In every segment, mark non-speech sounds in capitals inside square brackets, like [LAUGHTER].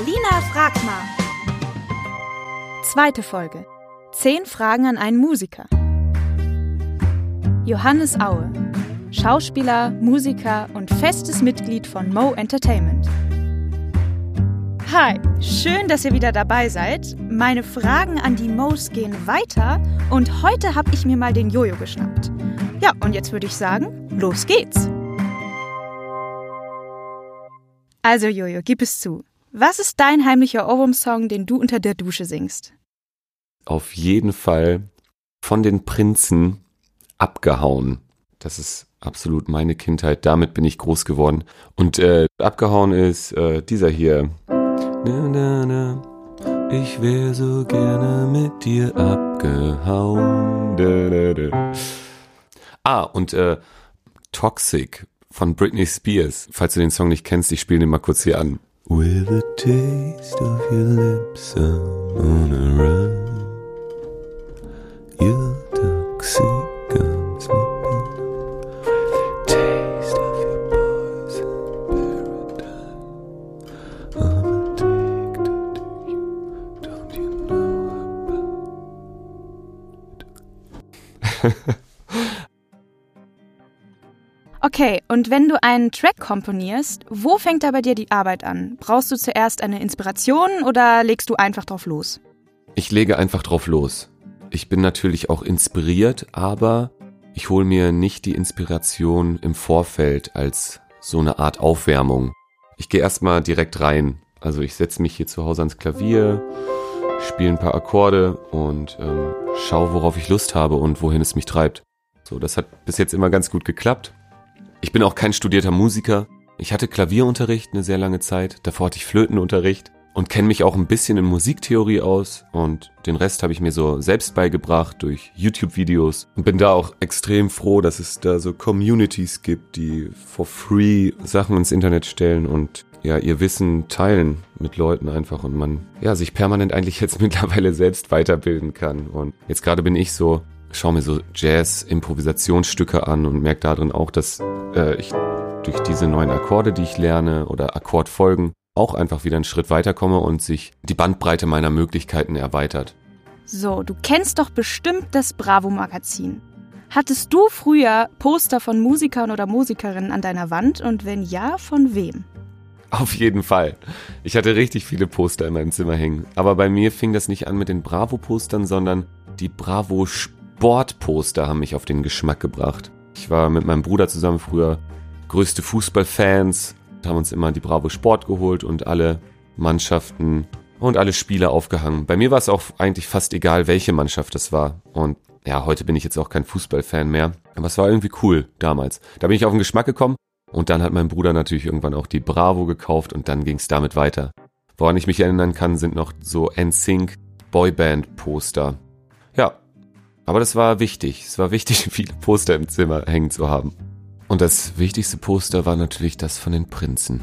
Alina fragt mal. Zweite Folge. Zehn Fragen an einen Musiker. Johannes Aue. Schauspieler, Musiker und festes Mitglied von Mo Entertainment. Hi, schön, dass ihr wieder dabei seid. Meine Fragen an die Mo's gehen weiter und heute habe ich mir mal den Jojo geschnappt. Ja, und jetzt würde ich sagen, los geht's. Also Jojo, gib es zu. Was ist dein heimlicher Ohrwurm-Song, den du unter der Dusche singst? Auf jeden Fall von den Prinzen abgehauen. Das ist absolut meine Kindheit. Damit bin ich groß geworden. Und äh, abgehauen ist äh, dieser hier. Na, na, na. Ich wäre so gerne mit dir abgehauen. Da, da, da. Ah, und äh, Toxic von Britney Spears. Falls du den Song nicht kennst, ich spiele den mal kurz hier an. With a taste of your lips, I'm on a run. Und wenn du einen Track komponierst, wo fängt da bei dir die Arbeit an? Brauchst du zuerst eine Inspiration oder legst du einfach drauf los? Ich lege einfach drauf los. Ich bin natürlich auch inspiriert, aber ich hole mir nicht die Inspiration im Vorfeld als so eine Art Aufwärmung. Ich gehe erstmal direkt rein. Also ich setze mich hier zu Hause ans Klavier, spiele ein paar Akkorde und ähm, schaue, worauf ich Lust habe und wohin es mich treibt. So, das hat bis jetzt immer ganz gut geklappt. Ich bin auch kein studierter Musiker. Ich hatte Klavierunterricht eine sehr lange Zeit, davor hatte ich Flötenunterricht und kenne mich auch ein bisschen in Musiktheorie aus. Und den Rest habe ich mir so selbst beigebracht durch YouTube-Videos. Und bin da auch extrem froh, dass es da so Communities gibt, die for free Sachen ins Internet stellen und ja, ihr Wissen teilen mit Leuten einfach und man ja sich permanent eigentlich jetzt [LAUGHS] mittlerweile selbst weiterbilden kann. Und jetzt gerade bin ich so schaue mir so Jazz-Improvisationsstücke an und merke darin auch, dass äh, ich durch diese neuen Akkorde, die ich lerne oder Akkordfolgen, auch einfach wieder einen Schritt weiterkomme und sich die Bandbreite meiner Möglichkeiten erweitert. So, du kennst doch bestimmt das Bravo-Magazin. Hattest du früher Poster von Musikern oder Musikerinnen an deiner Wand und wenn ja, von wem? Auf jeden Fall. Ich hatte richtig viele Poster in meinem Zimmer hängen. Aber bei mir fing das nicht an mit den Bravo-Postern, sondern die Bravo Sportposter haben mich auf den Geschmack gebracht. Ich war mit meinem Bruder zusammen früher größte Fußballfans, haben uns immer die Bravo Sport geholt und alle Mannschaften und alle Spiele aufgehangen. Bei mir war es auch eigentlich fast egal, welche Mannschaft es war. Und ja, heute bin ich jetzt auch kein Fußballfan mehr. Aber es war irgendwie cool damals. Da bin ich auf den Geschmack gekommen und dann hat mein Bruder natürlich irgendwann auch die Bravo gekauft und dann ging es damit weiter. Woran ich mich erinnern kann, sind noch so NSYNC Boyband Poster. Ja, aber das war wichtig. Es war wichtig, [LAUGHS] viele Poster im Zimmer hängen zu haben. Und das wichtigste Poster war natürlich das von den Prinzen.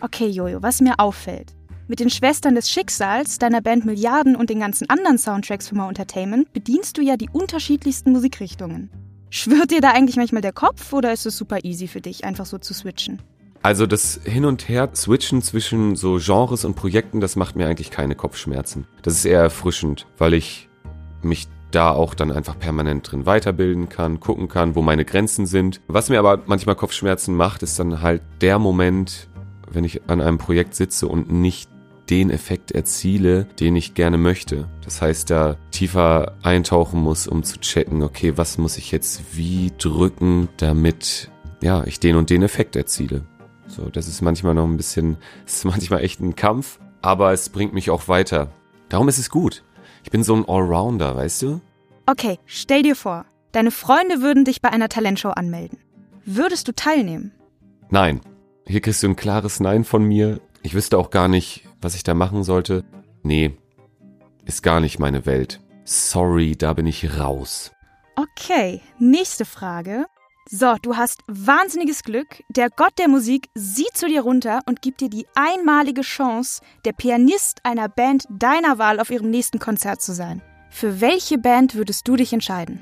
Okay, Jojo, was mir auffällt. Mit den Schwestern des Schicksals, deiner Band Milliarden und den ganzen anderen Soundtracks von Mo Entertainment bedienst du ja die unterschiedlichsten Musikrichtungen. Schwirrt dir da eigentlich manchmal der Kopf oder ist es super easy für dich, einfach so zu switchen? Also das Hin und Her switchen zwischen so Genres und Projekten, das macht mir eigentlich keine Kopfschmerzen. Das ist eher erfrischend, weil ich mich da auch dann einfach permanent drin weiterbilden kann, gucken kann, wo meine Grenzen sind. Was mir aber manchmal Kopfschmerzen macht, ist dann halt der Moment, wenn ich an einem Projekt sitze und nicht den Effekt erziele, den ich gerne möchte. Das heißt, da tiefer eintauchen muss, um zu checken, okay, was muss ich jetzt wie drücken, damit ja, ich den und den Effekt erziele. So, das ist manchmal noch ein bisschen, [LAUGHS] ist manchmal echt ein Kampf, aber es bringt mich auch weiter. Darum ist es gut. Ich bin so ein Allrounder, weißt du? Okay, stell dir vor, deine Freunde würden dich bei einer Talentshow anmelden. Würdest du teilnehmen? Nein. Hier kriegst du ein klares Nein von mir. Ich wüsste auch gar nicht, was ich da machen sollte. Nee, ist gar nicht meine Welt. Sorry, da bin ich raus. Okay, nächste Frage. So, du hast wahnsinniges Glück. Der Gott der Musik sieht zu dir runter und gibt dir die einmalige Chance, der Pianist einer Band deiner Wahl auf ihrem nächsten Konzert zu sein. Für welche Band würdest du dich entscheiden?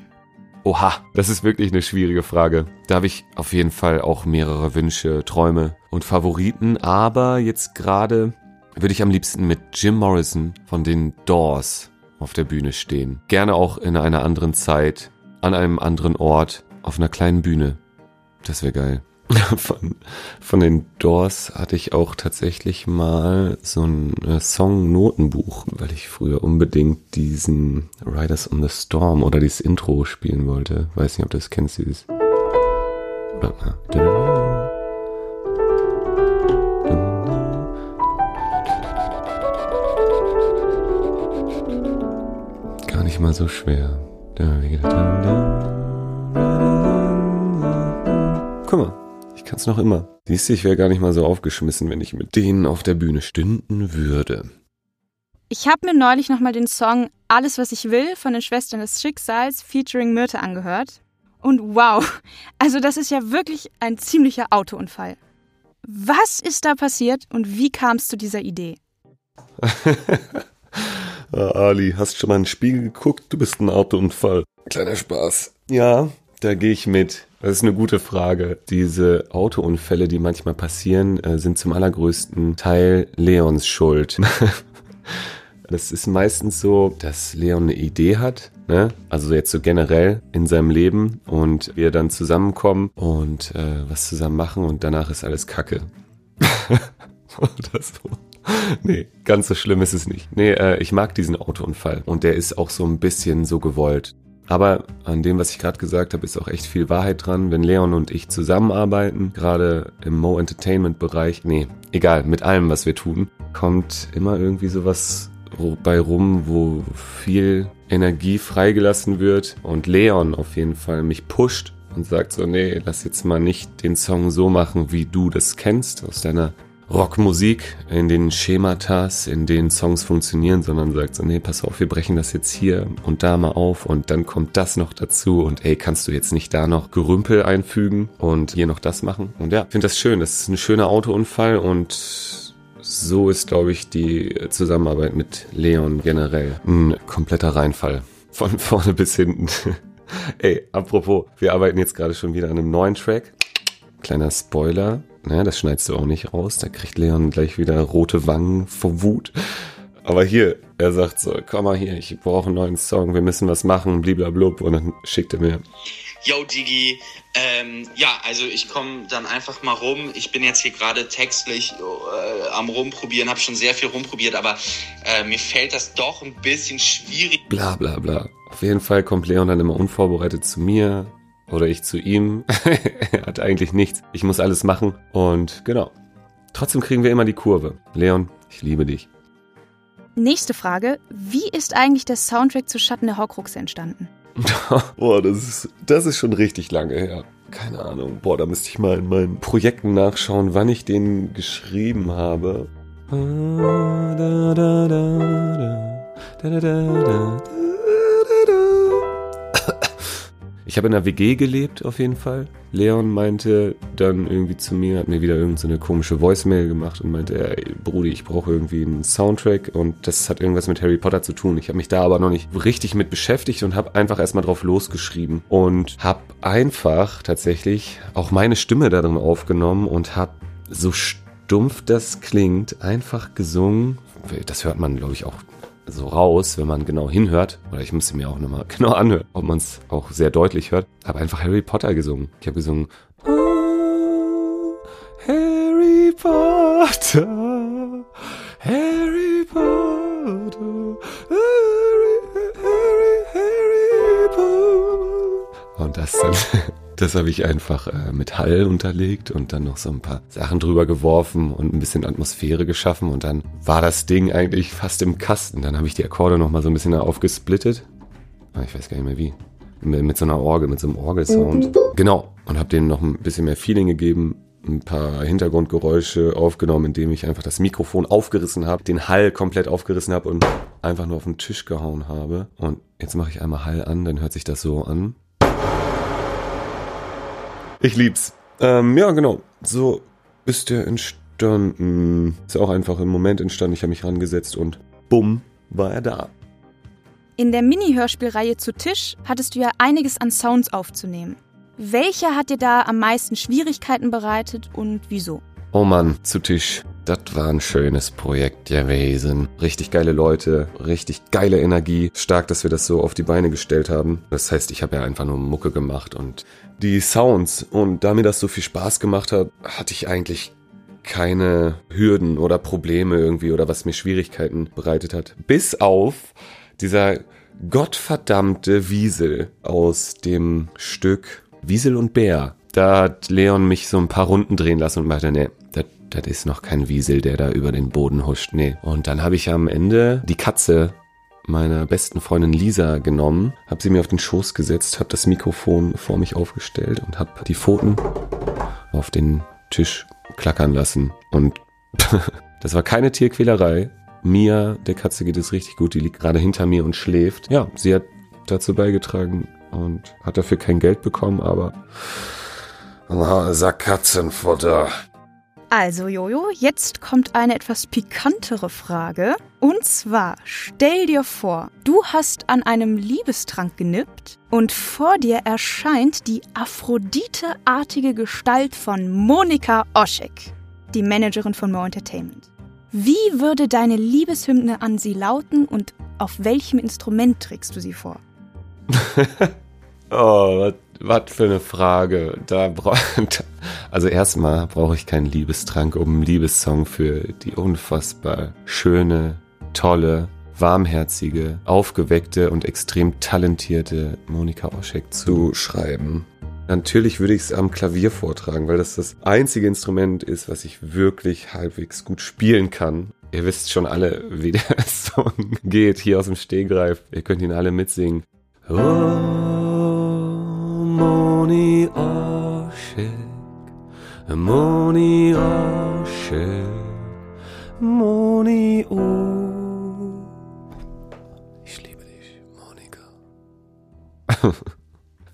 Oha, das ist wirklich eine schwierige Frage. Da habe ich auf jeden Fall auch mehrere Wünsche, Träume und Favoriten, aber jetzt gerade würde ich am liebsten mit Jim Morrison von den Doors auf der Bühne stehen. Gerne auch in einer anderen Zeit, an einem anderen Ort, auf einer kleinen Bühne. Das wäre geil. [LAUGHS] Von, von den Doors hatte ich auch tatsächlich mal so ein äh, Song-Notenbuch, weil ich früher unbedingt diesen Riders on the Storm oder dieses Intro spielen wollte. Weiß nicht, ob du das kennst, dieses. Gar nicht mal so schwer. Guck mal, ich kann's noch immer. Siehst du, ich wäre gar nicht mal so aufgeschmissen, wenn ich mit denen auf der Bühne stünden würde. Ich habe mir neulich nochmal den Song Alles, was ich will von den Schwestern des Schicksals featuring Myrte angehört. Und wow, also das ist ja wirklich ein ziemlicher Autounfall. Was ist da passiert und wie kam es zu dieser Idee? [LAUGHS] ah, Ali, hast schon mal in den Spiegel geguckt? Du bist ein Autounfall. Kleiner Spaß. Ja, da gehe ich mit. Das ist eine gute Frage. Diese Autounfälle, die manchmal passieren, äh, sind zum allergrößten Teil Leons Schuld. [LAUGHS] Das ist meistens so, dass Leon eine Idee hat, ne? also jetzt so generell in seinem Leben und wir dann zusammenkommen und äh, was zusammen machen und danach ist alles Kacke. [LAUGHS] Oder so. [LAUGHS] Nee, ganz so schlimm ist es nicht. Nee, äh, ich mag diesen Autounfall und der ist auch so ein bisschen so gewollt. Aber an dem, was ich gerade gesagt habe, ist auch echt viel Wahrheit dran. Wenn Leon und ich zusammenarbeiten, gerade im Mo Entertainment Bereich, nee, egal, mit allem, was wir tun, kommt immer irgendwie sowas bei rum, wo viel Energie freigelassen wird und Leon auf jeden Fall mich pusht und sagt so, nee, lass jetzt mal nicht den Song so machen, wie du das kennst aus deiner Rockmusik in den Schematas, in denen Songs funktionieren, sondern sagt so, nee, pass auf, wir brechen das jetzt hier und da mal auf und dann kommt das noch dazu und ey, kannst du jetzt nicht da noch Gerümpel einfügen und hier noch das machen? Und ja, finde das schön. Das ist ein schöner Autounfall und so ist, glaube ich, die Zusammenarbeit mit Leon generell ein kompletter Reinfall. Von [LAUGHS] vorne bis hinten. ey, apropos, wir arbeiten jetzt gerade schon wieder an einem neuen Track. Kleiner Spoiler, Ne, das schneidest du auch nicht raus. Da kriegt Leon gleich wieder rote Wangen vor Wut. Aber hier, er sagt so, komm mal hier, ich brauche einen neuen Song, wir müssen was machen, bliblablub. Und dann schickt er mir. Yo, Digi, ähm, ja, also ich komme dann einfach mal rum. Ich bin jetzt hier gerade textlich äh, am Rumprobieren, habe schon sehr viel rumprobiert, aber äh, mir fällt das doch ein bisschen schwierig. Bla bla bla. Auf jeden Fall kommt Leon dann immer unvorbereitet zu mir, oder ich zu ihm. [LAUGHS] er hat eigentlich nichts. Ich muss alles machen. Und genau. Trotzdem kriegen wir immer die Kurve. Leon, ich liebe dich. Nächste Frage. Wie ist eigentlich der Soundtrack zu Schatten der Horcrux entstanden? [LAUGHS] Boah, das ist, das ist schon richtig lange her. Keine Ahnung. Boah, da müsste ich mal in meinen Projekten nachschauen, wann ich den geschrieben habe. Da, da, da, da, da, da, da, da. Ich habe in einer WG gelebt auf jeden Fall. Leon meinte dann irgendwie zu mir, hat mir wieder irgendeine so komische Voicemail gemacht und meinte, ey, Brudi, ich brauche irgendwie einen Soundtrack und das hat irgendwas mit Harry Potter zu tun. Ich habe mich da aber noch nicht richtig mit beschäftigt und habe einfach erstmal drauf losgeschrieben und habe einfach tatsächlich auch meine Stimme darin aufgenommen und habe so stumpf das klingt, einfach gesungen. Das hört man, glaube ich, auch so raus, wenn man genau hinhört. Oder ich müsste mir auch nochmal [LAUGHS] genau anhören, ob man es auch sehr deutlich hört. Habe einfach Harry Potter gesungen. Ich habe gesungen. Oh, Harry Potter, Harry Potter, Harry, Harry, Harry Potter. Und das dann [LAUGHS] Das habe ich einfach äh, mit Hall unterlegt und dann noch so ein paar Sachen drüber geworfen und ein bisschen Atmosphäre geschaffen und dann war das Ding eigentlich fast im Kasten. Dann habe ich die Akkorde noch mal so ein bisschen aufgesplittet. Ah, ich weiß gar nicht mehr wie. Mit, mit so einer Orgel, mit so einem Orgelsound. Genau. Und habe denen noch ein bisschen mehr Feeling gegeben ein paar Hintergrundgeräusche aufgenommen, indem ich einfach das Mikrofon aufgerissen habe, den Hall komplett aufgerissen habe und einfach nur auf den Tisch gehauen habe. Und jetzt mache ich einmal Hall an, dann hört sich das so an. Ich lieb's. Ähm, ja, genau. So ist der entstanden. Ist auch einfach im Moment entstanden. Ich habe mich rangesetzt und bumm, war er da. In der Mini-Hörspielreihe zu Tisch hattest du ja einiges an Sounds aufzunehmen. Welcher hat dir da am meisten Schwierigkeiten bereitet und wieso? Oh Mann, zu Tisch. Das war ein schönes Projekt gewesen. Richtig geile Leute, richtig geile Energie. Stark, dass wir das so auf die Beine gestellt haben. Das heißt, ich habe ja einfach nur Mucke gemacht und die Sounds. Und da mir das so viel Spaß gemacht hat, hatte ich eigentlich keine Hürden oder Probleme irgendwie oder was mir Schwierigkeiten bereitet hat. Bis auf dieser gottverdammte Wiesel aus dem Stück Wiesel und Bär. Da hat Leon mich so ein paar Runden drehen lassen und meinte, nee, das das ist noch kein Wiesel, der da über den Boden huscht. Nee. Und dann habe ich am Ende die Katze meiner besten Freundin Lisa genommen, habe sie mir auf den Schoß gesetzt, habe das Mikrofon vor mich aufgestellt und habe die Pfoten auf den Tisch klackern lassen. Und [LAUGHS] das war keine Tierquälerei. Mia, der Katze geht es richtig gut, die liegt gerade hinter mir und schläft. Ja, sie hat dazu beigetragen und hat dafür kein Geld bekommen, aber Sack Katzenfutter. Also Jojo, jetzt kommt eine etwas pikantere Frage. Und zwar, stell dir vor, du hast an einem Liebestrank genippt und vor dir erscheint die Aphrodite-artige Gestalt von Monika Oschek, die Managerin von More Entertainment. Wie würde deine Liebeshymne an sie lauten und auf welchem Instrument trägst du sie vor? [LAUGHS] oh, was für eine Frage. Da bra [LAUGHS] also erstmal brauche ich keinen Liebestrank, um einen Liebessong für die unfassbar schöne, tolle, warmherzige, aufgeweckte und extrem talentierte Monika Oschek zu schreiben. Natürlich würde ich es am Klavier vortragen, weil das das einzige Instrument ist, was ich wirklich halbwegs gut spielen kann. Ihr wisst schon alle, wie [LAUGHS] der Song geht, hier aus dem Stehgreif. Ihr könnt ihn alle mitsingen. Oh. Moni Oshik, Moni Oshik, Moni O. Ich liebe dich, Monika. [LAUGHS]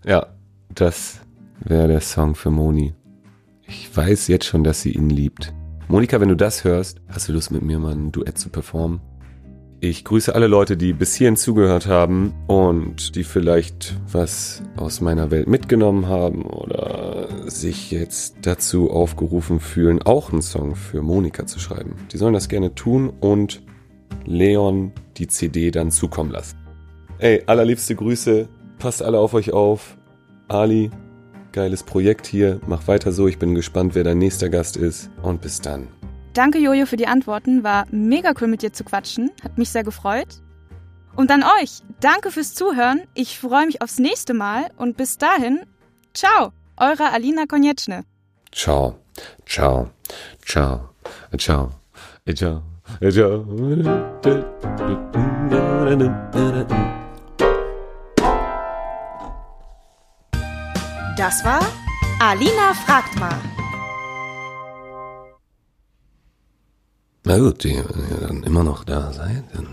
ja, das wäre der Song für Moni. Ich weiß jetzt schon, dass sie ihn liebt. Monika, wenn du das hörst, hast du Lust mit mir mal ein Duett zu performen? Ich grüße alle Leute, die bis hierhin zugehört haben und die vielleicht was aus meiner Welt mitgenommen haben oder sich jetzt dazu aufgerufen fühlen, auch einen Song für Monika zu schreiben. Die sollen das gerne tun und Leon die CD dann zukommen lassen. Ey, allerliebste Grüße, passt alle auf euch auf. Ali, geiles Projekt hier, mach weiter so, ich bin gespannt, wer dein nächster Gast ist und bis dann. Danke, Jojo, für die Antworten. War mega cool mit dir zu quatschen. Hat mich sehr gefreut. Und an euch, danke fürs Zuhören. Ich freue mich aufs nächste Mal und bis dahin, ciao, eure Alina Konieczny. Ciao, ciao, ciao, ciao, ciao, ciao. Das war Alina fragt mal. Na gut, die, ihr dann immer noch da seid, dann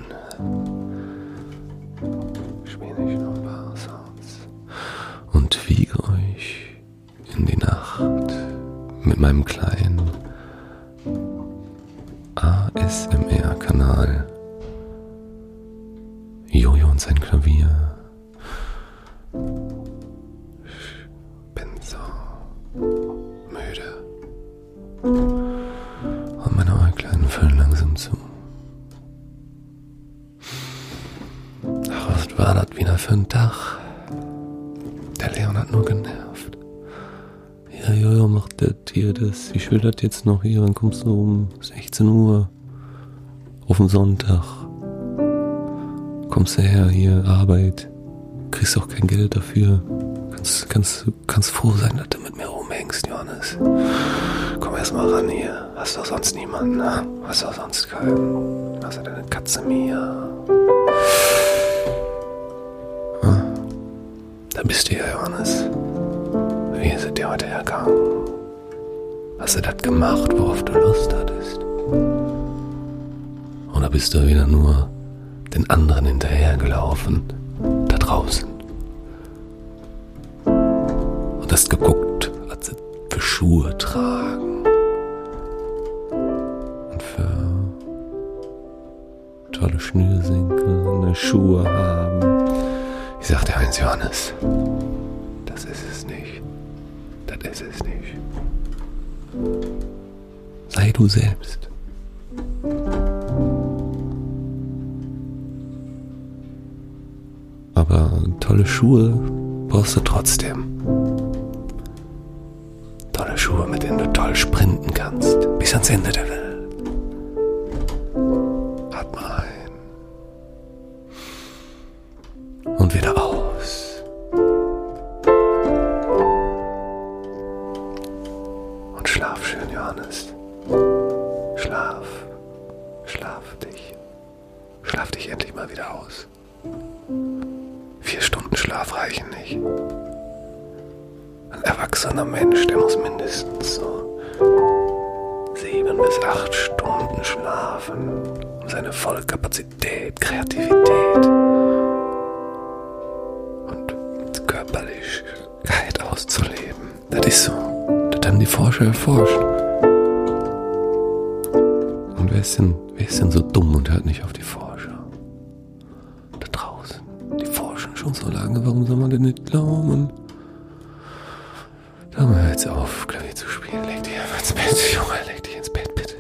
spiele ich noch ein paar Sounds und wiege euch in die Nacht mit meinem kleinen ASMR-Kanal. Jojo und sein Klavier. Ja, ja, ja, mach das hier, das. Will das jetzt noch hier. Dann kommst du um 16 Uhr auf den Sonntag. Kommst du her, hier, Arbeit. Kriegst auch kein Geld dafür. Kannst, kannst, kannst froh sein, dass du mit mir rumhängst, Johannes. Komm erst mal ran hier. Hast doch sonst niemanden, ne? Hast doch sonst keinen. Hast du deine Katze Mia? Hm? Da bist du ja, Johannes. Wie ist es dir heute hergegangen? Hast du das gemacht, worauf du Lust hattest? Oder bist du wieder nur den anderen hinterhergelaufen, da draußen? Und hast geguckt, was sie für Schuhe tragen? tolle Schnürsenkel, eine Schuhe haben. Ich sagte Heinz Johannes, das ist es nicht. Das ist es nicht. Sei du selbst. Aber tolle Schuhe brauchst du trotzdem. Tolle Schuhe, mit denen du toll sprinten kannst. Bis ans Ende der Welt. Schlaf dich endlich mal wieder aus. Vier Stunden Schlaf reichen nicht. Ein erwachsener Mensch, der muss mindestens so sieben bis acht Stunden schlafen, um seine volle Kapazität, Kreativität und Körperlichkeit auszuleben. Das ist so. Das haben die Forscher erforscht. Und wer ist denn, wer ist denn so dumm und hört nicht auf die Forscher? Draußen. Die forschen schon so lange, warum soll man denn nicht glauben? Hör mal jetzt auf, Klavier zu spielen. Leg dich einfach ins Bett, [LAUGHS] Junge, leg dich ins Bett, bitte.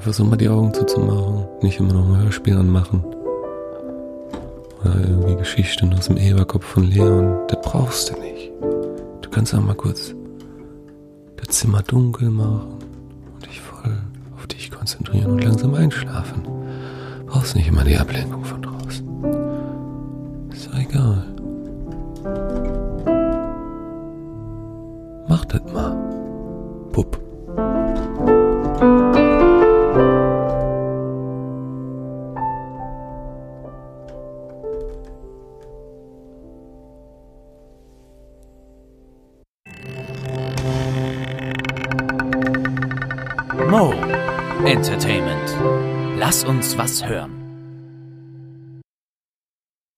Versuch mal die Augen zuzumachen. Nicht immer noch ein Hörspiel anmachen. Oder irgendwie Geschichten aus dem Eberkopf von Leon. Das brauchst du nicht. Du kannst auch mal kurz das Zimmer dunkel machen und dich voll auf dich konzentrieren und langsam einschlafen. Brauchst nicht immer die Ablenkung von uns was hören.